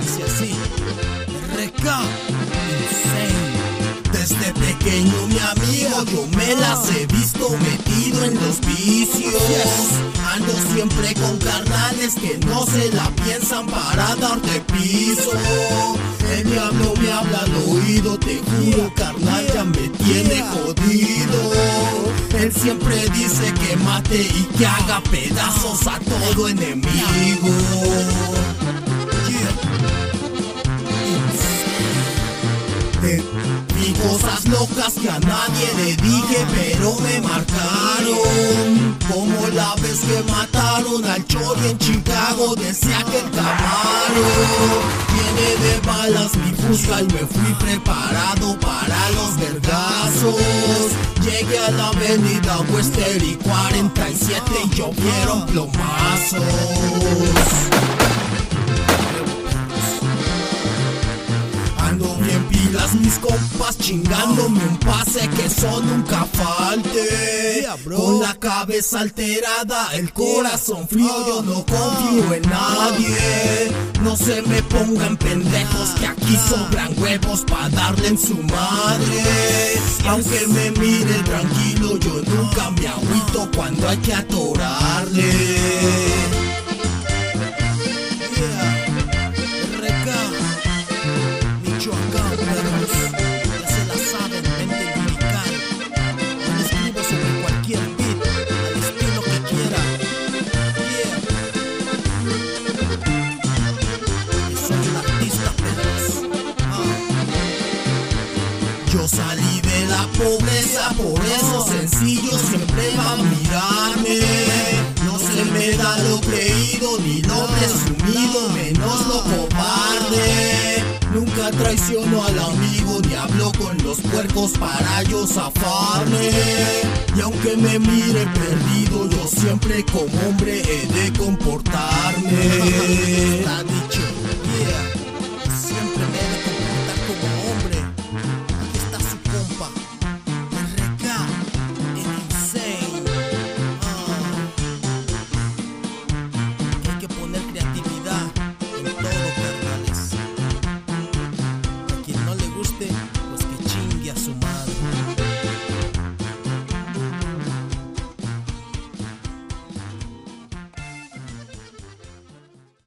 Dice así. Insane. Desde pequeño mi amigo yo me las he visto metido en los vicios Ando siempre con carnales que no se la piensan para darte piso El diablo me habla al oído, te juro carnal ya me tiene jodido Él siempre dice que mate y que haga pedazos a todo enemigo Eh, Vi cosas locas que a nadie le dije, pero me marcaron. Como la vez que mataron al Chori en Chicago, decía que el Camaro tiene de balas mi fusca y me fui preparado para los vergazos. Llegué a la avenida Wester y 47 y llovieron plomazos. Mis compas chingándome un pase que eso nunca falte. Yeah. Con la cabeza alterada, el corazón frío Yo no confío en nadie. No se me pongan pendejos que aquí sobran huevos Pa' darle en su madre. Aunque me mire tranquilo yo nunca me agüito Cuando hay que atorarle Salí de la pobreza, por eso sencillo siempre va a mirarme. No se me da lo creído ni lo presumido, menos lo cobarde. Nunca traiciono al amigo ni hablo con los puercos para yo zafarme. Y aunque me mire perdido, yo siempre como hombre he de comportarme.